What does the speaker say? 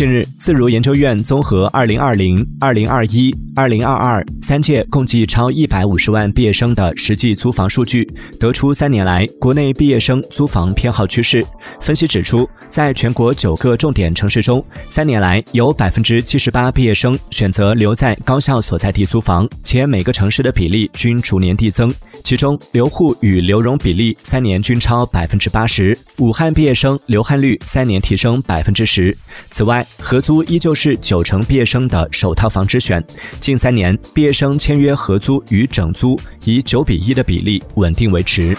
近日，自如研究院综合二零二零、二零二一、二零二二三届共计超一百五十万毕业生的实际租房数据，得出三年来国内毕业生租房偏好趋势。分析指出，在全国九个重点城市中，三年来有百分之七十八毕业生选择留在高校所在地租房，且每个城市的比例均逐年递增。其中，留沪与留蓉比例三年均超百分之八十，武汉毕业生留汉率三年提升百分之十。此外，合租依旧是九成毕业生的首套房之选。近三年，毕业生签约合租与整租以九比一的比例稳定维持。